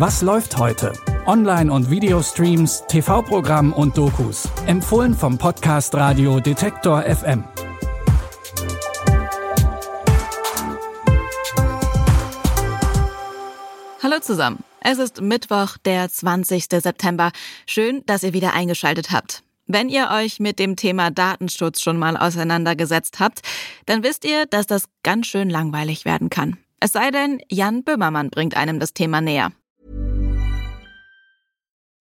Was läuft heute? Online- und Videostreams, TV-Programm und Dokus. Empfohlen vom Podcast Radio Detektor FM. Hallo zusammen. Es ist Mittwoch, der 20. September. Schön, dass ihr wieder eingeschaltet habt. Wenn ihr euch mit dem Thema Datenschutz schon mal auseinandergesetzt habt, dann wisst ihr, dass das ganz schön langweilig werden kann. Es sei denn, Jan Böhmermann bringt einem das Thema näher.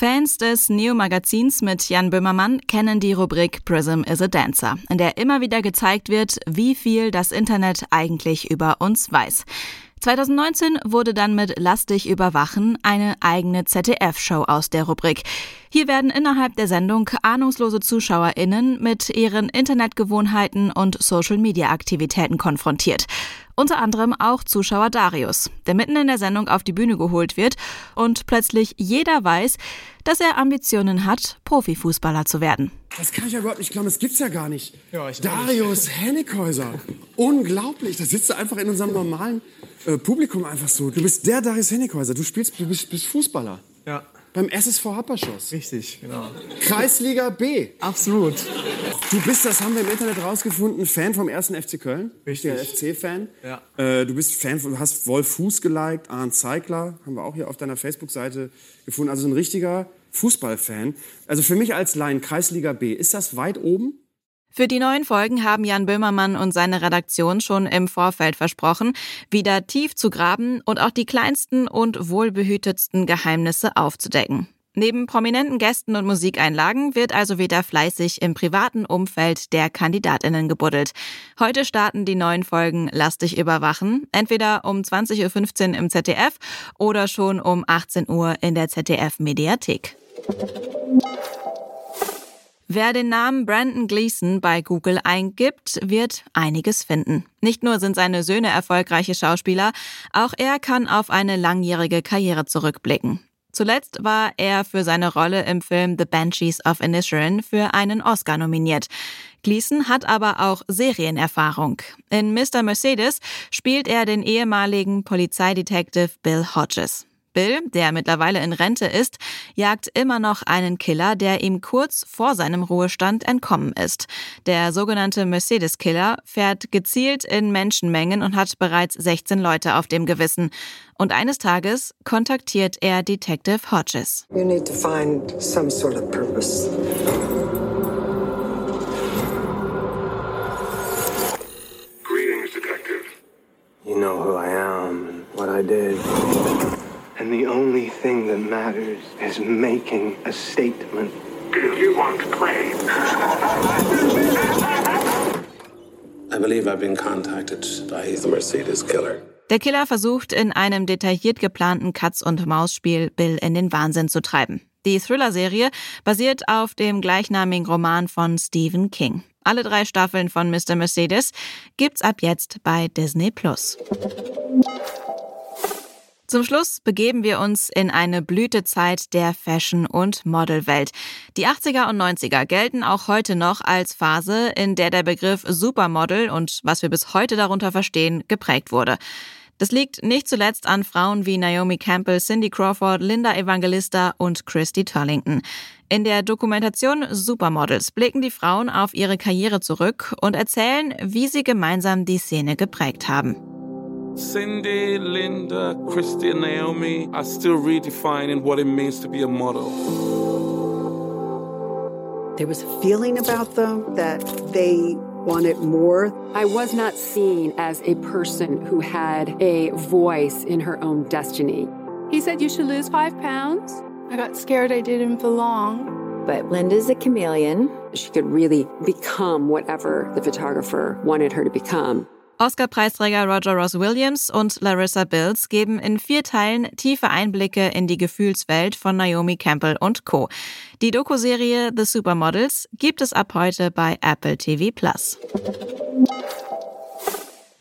Fans des Neo-Magazins mit Jan Böhmermann kennen die Rubrik Prism is a Dancer, in der immer wieder gezeigt wird, wie viel das Internet eigentlich über uns weiß. 2019 wurde dann mit Lass dich überwachen eine eigene ZDF-Show aus der Rubrik. Hier werden innerhalb der Sendung ahnungslose ZuschauerInnen mit ihren Internetgewohnheiten und Social-Media-Aktivitäten konfrontiert. Unter anderem auch Zuschauer Darius, der mitten in der Sendung auf die Bühne geholt wird und plötzlich jeder weiß, dass er Ambitionen hat, Profifußballer zu werden. Das kann ich ja überhaupt nicht glauben, das gibt's ja gar nicht. Ja, Darius Hennighäuser. Unglaublich, da sitzt du einfach in unserem normalen äh, Publikum einfach so. Du bist der Darius Hennighäuser, du spielst, du bist, bist Fußballer. Ja. Beim SSV Happerschoss. Richtig, genau. Kreisliga B. Absolut. Du bist, das haben wir im Internet rausgefunden, Fan vom ersten FC Köln. Richtig. FC-Fan. Ja. Äh, du bist Fan, du hast Wolf Fuß geliked, Arndt Zeigler, haben wir auch hier auf deiner Facebook-Seite gefunden. Also ein richtiger Fußballfan. Also für mich als Laien, Kreisliga B, ist das weit oben? Für die neuen Folgen haben Jan Böhmermann und seine Redaktion schon im Vorfeld versprochen, wieder tief zu graben und auch die kleinsten und wohlbehütetsten Geheimnisse aufzudecken. Neben prominenten Gästen und Musikeinlagen wird also wieder fleißig im privaten Umfeld der Kandidatinnen gebuddelt. Heute starten die neuen Folgen Lass dich überwachen, entweder um 20.15 Uhr im ZDF oder schon um 18 Uhr in der ZDF Mediathek. Wer den Namen Brandon Gleason bei Google eingibt, wird einiges finden. Nicht nur sind seine Söhne erfolgreiche Schauspieler, auch er kann auf eine langjährige Karriere zurückblicken. Zuletzt war er für seine Rolle im Film The Banshees of Inisherin für einen Oscar nominiert. Gleason hat aber auch Serienerfahrung. In Mr. Mercedes spielt er den ehemaligen Polizeidetektiv Bill Hodges. Bill, der mittlerweile in Rente ist, jagt immer noch einen Killer, der ihm kurz vor seinem Ruhestand entkommen ist. Der sogenannte Mercedes-Killer fährt gezielt in Menschenmengen und hat bereits 16 Leute auf dem Gewissen. Und eines Tages kontaktiert er Detective Hodges. You need to find some sort of purpose. Greetings, Detective. You know who I am and what I did. And the only thing that matters is making a statement. Do you want to play? I believe I've been contacted by the Mercedes killer. Der Killer versucht in einem detailliert geplanten Katz-und-Maus-Spiel Bill in den Wahnsinn zu treiben. Die Thriller-Serie basiert auf dem gleichnamigen Roman von Stephen King. Alle drei Staffeln von Mr. Mercedes gibt's ab jetzt bei Disney Plus. Zum Schluss begeben wir uns in eine Blütezeit der Fashion- und Modelwelt. Die 80er und 90er gelten auch heute noch als Phase, in der der Begriff Supermodel und was wir bis heute darunter verstehen, geprägt wurde. Das liegt nicht zuletzt an Frauen wie Naomi Campbell, Cindy Crawford, Linda Evangelista und Christy Turlington. In der Dokumentation Supermodels blicken die Frauen auf ihre Karriere zurück und erzählen, wie sie gemeinsam die Szene geprägt haben. Cindy, Linda, Christy, and Naomi are still redefining what it means to be a model. There was a feeling about them that they wanted more. I was not seen as a person who had a voice in her own destiny. He said you should lose five pounds. I got scared I didn't belong. But Linda's a chameleon. She could really become whatever the photographer wanted her to become. Oscar-Preisträger Roger Ross Williams und Larissa Bills geben in vier Teilen tiefe Einblicke in die Gefühlswelt von Naomi Campbell und Co. Die Doku-Serie The Supermodels gibt es ab heute bei Apple TV Plus.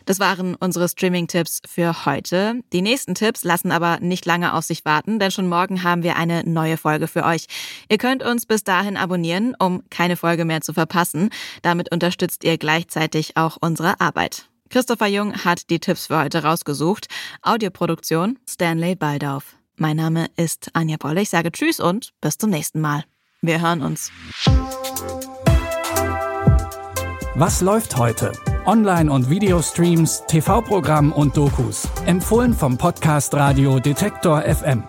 Das waren unsere Streaming-Tipps für heute. Die nächsten Tipps lassen aber nicht lange auf sich warten, denn schon morgen haben wir eine neue Folge für euch. Ihr könnt uns bis dahin abonnieren, um keine Folge mehr zu verpassen. Damit unterstützt ihr gleichzeitig auch unsere Arbeit. Christopher Jung hat die Tipps für heute rausgesucht. Audioproduktion Stanley Baldauf. Mein Name ist Anja Bolle. Ich sage Tschüss und bis zum nächsten Mal. Wir hören uns. Was läuft heute? Online- und Videostreams, TV-Programm und Dokus. Empfohlen vom Podcast Radio Detektor FM.